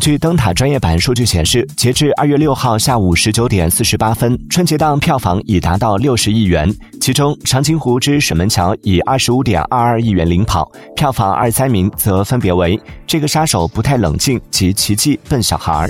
据灯塔专业版数据显示，截至二月六号下午十九点四十八分，春节档票房已达到六十亿元。其中，《长津湖之水门桥》以二十五点二二亿元领跑，票房二三名则分别为《这个杀手不太冷静》及《奇迹笨小孩》。